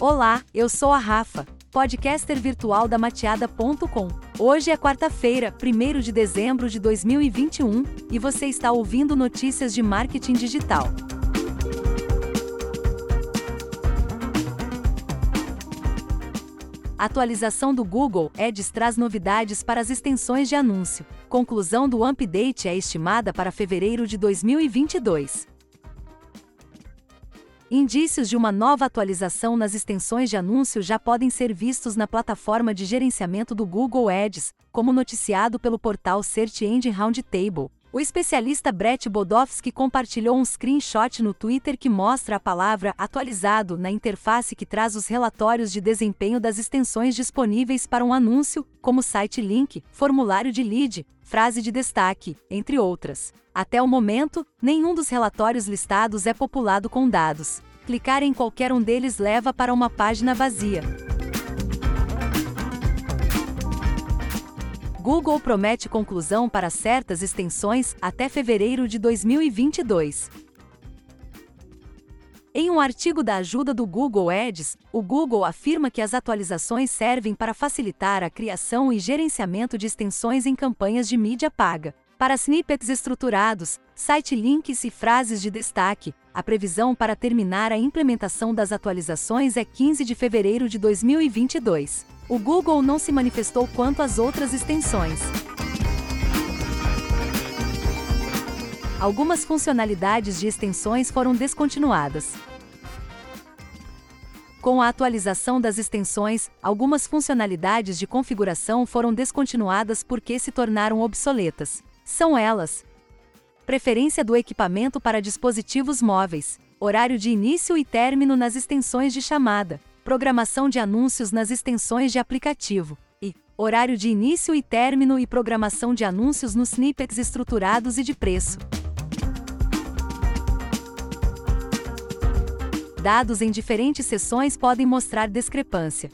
Olá, eu sou a Rafa, podcaster virtual da mateada.com. Hoje é quarta-feira, 1 de dezembro de 2021, e você está ouvindo notícias de marketing digital. Atualização do Google Ads traz novidades para as extensões de anúncio. Conclusão do update é estimada para fevereiro de 2022. Indícios de uma nova atualização nas extensões de anúncio já podem ser vistos na plataforma de gerenciamento do Google Ads, como noticiado pelo portal Search Engine Roundtable. O especialista Brett Bodowski compartilhou um screenshot no Twitter que mostra a palavra atualizado na interface que traz os relatórios de desempenho das extensões disponíveis para um anúncio, como site link, formulário de lead, frase de destaque, entre outras. Até o momento, nenhum dos relatórios listados é populado com dados. Clicar em qualquer um deles leva para uma página vazia. Google promete conclusão para certas extensões até fevereiro de 2022. Em um artigo da ajuda do Google Ads, o Google afirma que as atualizações servem para facilitar a criação e gerenciamento de extensões em campanhas de mídia paga. Para snippets estruturados, site links e frases de destaque, a previsão para terminar a implementação das atualizações é 15 de fevereiro de 2022. O Google não se manifestou quanto às outras extensões. Algumas funcionalidades de extensões foram descontinuadas. Com a atualização das extensões, algumas funcionalidades de configuração foram descontinuadas porque se tornaram obsoletas. São elas: preferência do equipamento para dispositivos móveis, horário de início e término nas extensões de chamada, programação de anúncios nas extensões de aplicativo, e horário de início e término e programação de anúncios nos snippets estruturados e de preço. Dados em diferentes seções podem mostrar discrepância.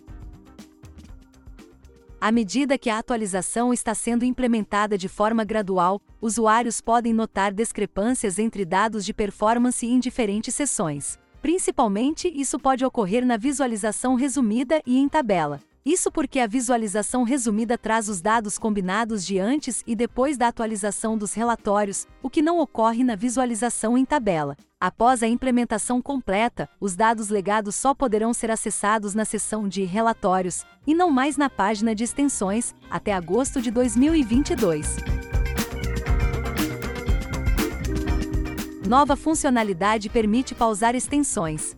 À medida que a atualização está sendo implementada de forma gradual, usuários podem notar discrepâncias entre dados de performance em diferentes seções. Principalmente, isso pode ocorrer na visualização resumida e em tabela. Isso porque a visualização resumida traz os dados combinados de antes e depois da atualização dos relatórios, o que não ocorre na visualização em tabela. Após a implementação completa, os dados legados só poderão ser acessados na seção de relatórios, e não mais na página de extensões, até agosto de 2022. Nova funcionalidade permite pausar extensões.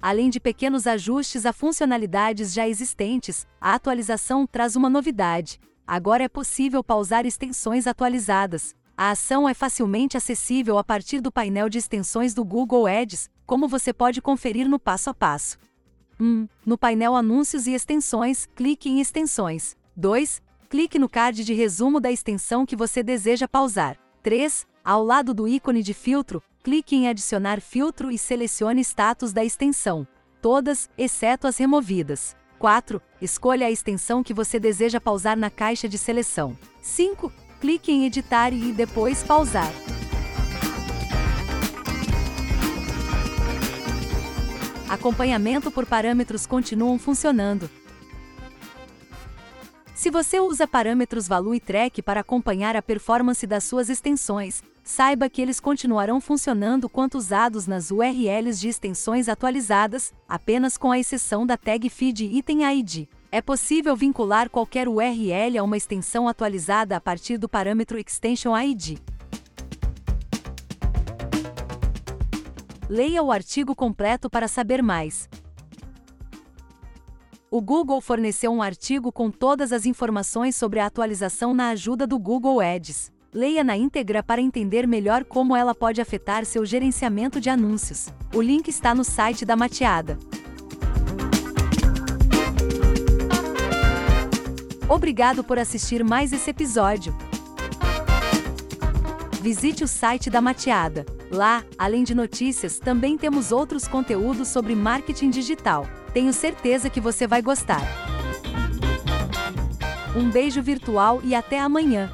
Além de pequenos ajustes a funcionalidades já existentes, a atualização traz uma novidade. Agora é possível pausar extensões atualizadas. A ação é facilmente acessível a partir do painel de extensões do Google Ads, como você pode conferir no passo a passo. 1. Um, no painel Anúncios e Extensões, clique em Extensões. 2. Clique no card de resumo da extensão que você deseja pausar. 3. Ao lado do ícone de filtro, clique em Adicionar filtro e selecione status da extensão. Todas, exceto as removidas. 4. Escolha a extensão que você deseja pausar na caixa de seleção. 5. Clique em Editar e depois Pausar. Acompanhamento por parâmetros continuam funcionando, se você usa parâmetros Value Track para acompanhar a performance das suas extensões, saiba que eles continuarão funcionando quanto usados nas URLs de extensões atualizadas, apenas com a exceção da tag feed item ID. É possível vincular qualquer URL a uma extensão atualizada a partir do parâmetro Extension ID. Leia o artigo completo para saber mais o Google forneceu um artigo com todas as informações sobre a atualização na ajuda do Google Ads. Leia na íntegra para entender melhor como ela pode afetar seu gerenciamento de anúncios. O link está no site da Mateada. Obrigado por assistir mais esse episódio. Visite o site da Mateada. Lá, além de notícias, também temos outros conteúdos sobre marketing digital. Tenho certeza que você vai gostar. Um beijo virtual e até amanhã!